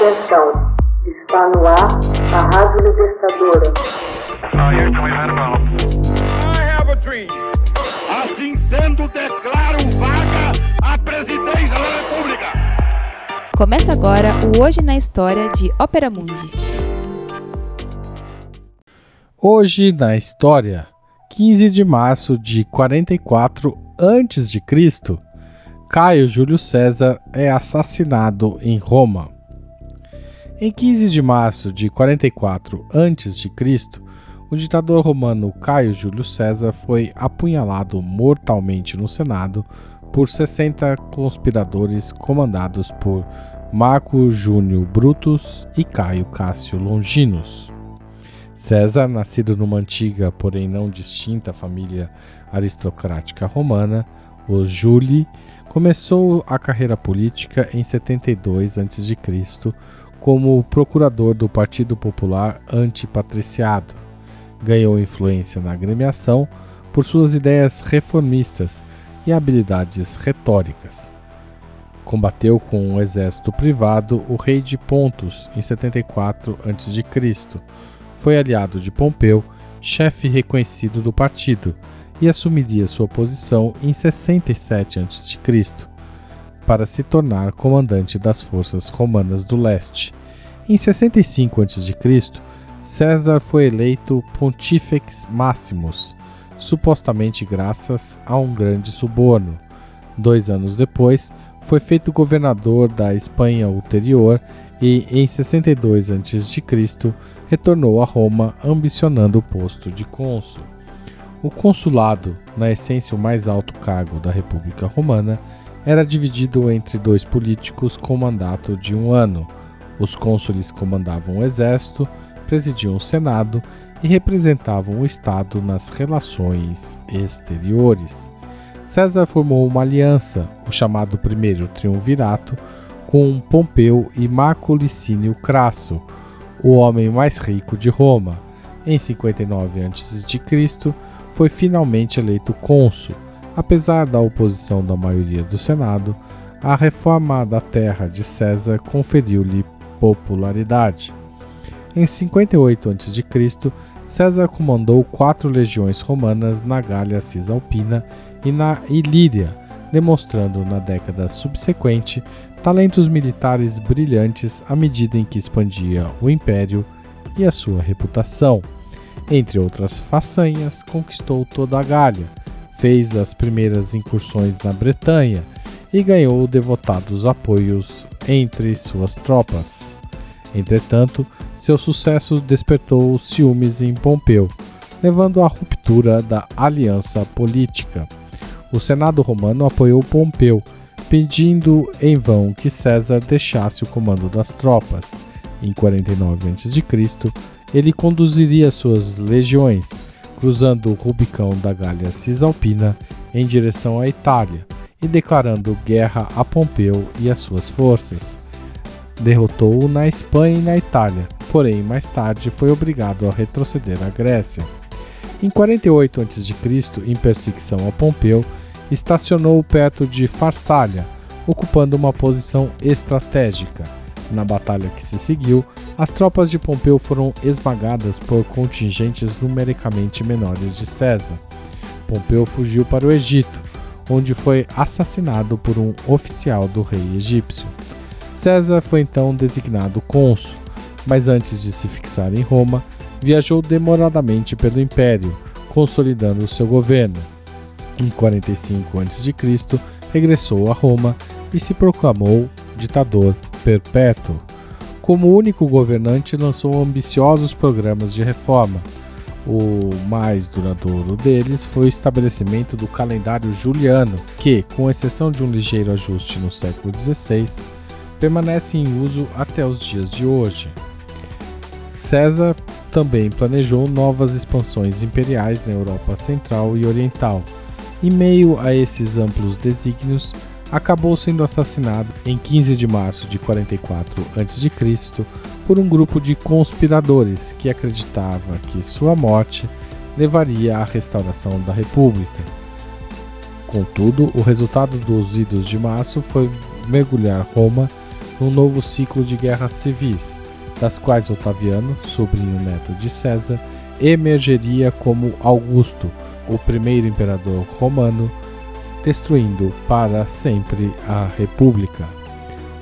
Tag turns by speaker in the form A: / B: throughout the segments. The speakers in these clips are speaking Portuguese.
A: Atenção, está no ar a Rádio Libertadora.
B: Assim sendo, declaro vaga a presidência da República.
C: Começa agora o Hoje na História de Ópera Mundi.
D: Hoje na História, 15 de março de 44 a.C., Caio Júlio César é assassinado em Roma. Em 15 de março de 44 a.C., o ditador romano Caio Júlio César foi apunhalado mortalmente no Senado por 60 conspiradores comandados por Marco Júnior Brutus e Caio Cássio Longinus. César, nascido numa antiga, porém não distinta família aristocrática romana, os Júlii, Começou a carreira política em 72 a.C. como procurador do Partido Popular Antipatriciado. Ganhou influência na agremiação por suas ideias reformistas e habilidades retóricas. Combateu com um exército privado o rei de Pontus em 74 a.C. Foi aliado de Pompeu, chefe reconhecido do partido, e assumiria sua posição em 67 a.C., para se tornar comandante das forças romanas do leste. Em 65 a.C., César foi eleito Pontifex Maximus, supostamente graças a um grande suborno. Dois anos depois, foi feito governador da Espanha ulterior e, em 62 a.C., retornou a Roma ambicionando o posto de cônsul. O consulado, na essência o mais alto cargo da República Romana, era dividido entre dois políticos com mandato de um ano. Os cônsules comandavam o exército, presidiam o Senado e representavam o Estado nas relações exteriores. César formou uma aliança, o chamado Primeiro Triunvirato, com Pompeu e Marco Licínio Crasso, o homem mais rico de Roma. Em 59 a.C., foi finalmente eleito cônsul. Apesar da oposição da maioria do Senado, a reforma da terra de César conferiu-lhe popularidade. Em 58 a.C., César comandou quatro legiões romanas na Gália Cisalpina e na Ilíria, demonstrando na década subsequente talentos militares brilhantes à medida em que expandia o império e a sua reputação. Entre outras façanhas, conquistou toda a Gália, fez as primeiras incursões na Bretanha e ganhou devotados apoios entre suas tropas. Entretanto, seu sucesso despertou ciúmes em Pompeu, levando à ruptura da aliança política. O Senado romano apoiou Pompeu, pedindo em vão que César deixasse o comando das tropas. Em 49 a.C., ele conduziria suas legiões, cruzando o Rubicão da Gália Cisalpina em direção à Itália e declarando guerra a Pompeu e as suas forças. Derrotou-o na Espanha e na Itália, porém mais tarde foi obrigado a retroceder à Grécia. Em 48 a.C., em perseguição a Pompeu, estacionou perto de Farsália, ocupando uma posição estratégica. Na batalha que se seguiu, as tropas de Pompeu foram esmagadas por contingentes numericamente menores de César. Pompeu fugiu para o Egito, onde foi assassinado por um oficial do rei egípcio. César foi então designado cônsul, mas antes de se fixar em Roma, viajou demoradamente pelo império, consolidando seu governo. Em 45 a.C., regressou a Roma e se proclamou ditador perpétuo. Como único governante, lançou ambiciosos programas de reforma. O mais duradouro deles foi o estabelecimento do calendário juliano, que, com exceção de um ligeiro ajuste no século XVI, permanece em uso até os dias de hoje. César também planejou novas expansões imperiais na Europa Central e Oriental. Em meio a esses amplos desígnios, acabou sendo assassinado em 15 de março de 44 a.C. por um grupo de conspiradores que acreditava que sua morte levaria à restauração da República. Contudo, o resultado dos idos de março foi mergulhar Roma num novo ciclo de guerras civis, das quais Otaviano, sobrinho neto de César, emergeria como Augusto, o primeiro imperador romano, destruindo para sempre a República.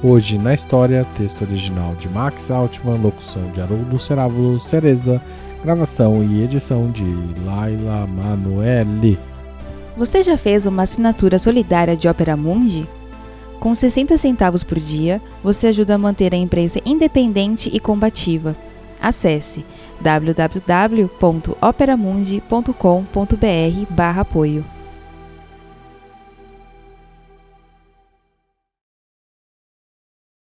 D: Hoje na história, texto original de Max Altman, locução de Haroldo Cerávulo Cereza, gravação e edição de Laila Manoeli.
C: Você já fez uma assinatura solidária de Opera Mundi? Com 60 centavos por dia, você ajuda a manter a imprensa independente e combativa. Acesse www.operamundi.com.br/apoio.